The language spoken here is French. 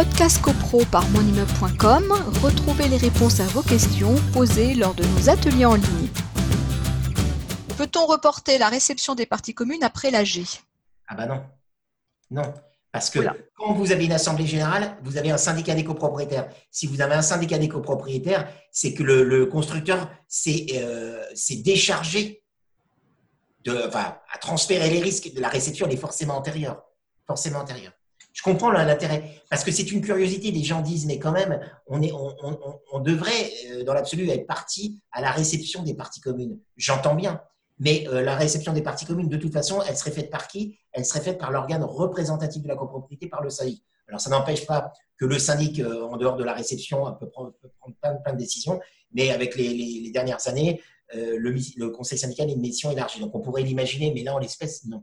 Podcast CoPro par monimmeuble.com, retrouvez les réponses à vos questions posées lors de nos ateliers en ligne. Peut-on reporter la réception des parties communes après l'AG Ah bah non. Non. Parce que quand vous avez une assemblée générale, vous avez un syndicat des copropriétaires. Si vous avez un syndicat des copropriétaires, c'est que le, constructeur euh, s'est déchargé de, enfin, à transférer les risques de la réception, elle est forcément antérieure. Forcément antérieure. Je comprends l'intérêt, parce que c'est une curiosité. Les gens disent, mais quand même, on, est, on devrait, euh, dans l'absolu, être parti à la réception des parties communes. J'entends bien. Mais euh, la réception des parties communes, de toute façon, elle serait faite par qui? Elle serait faite par l'organe représentatif de la copropriété, par le syndic. Alors, ça n'empêche pas que le syndic, euh, en dehors de la réception, peut prendre, plein, de décisions, mais avec les, dernières années, euh, le, conseil syndical a une mission élargie. Donc, on pourrait l'imaginer, mais là, en l'espèce, non.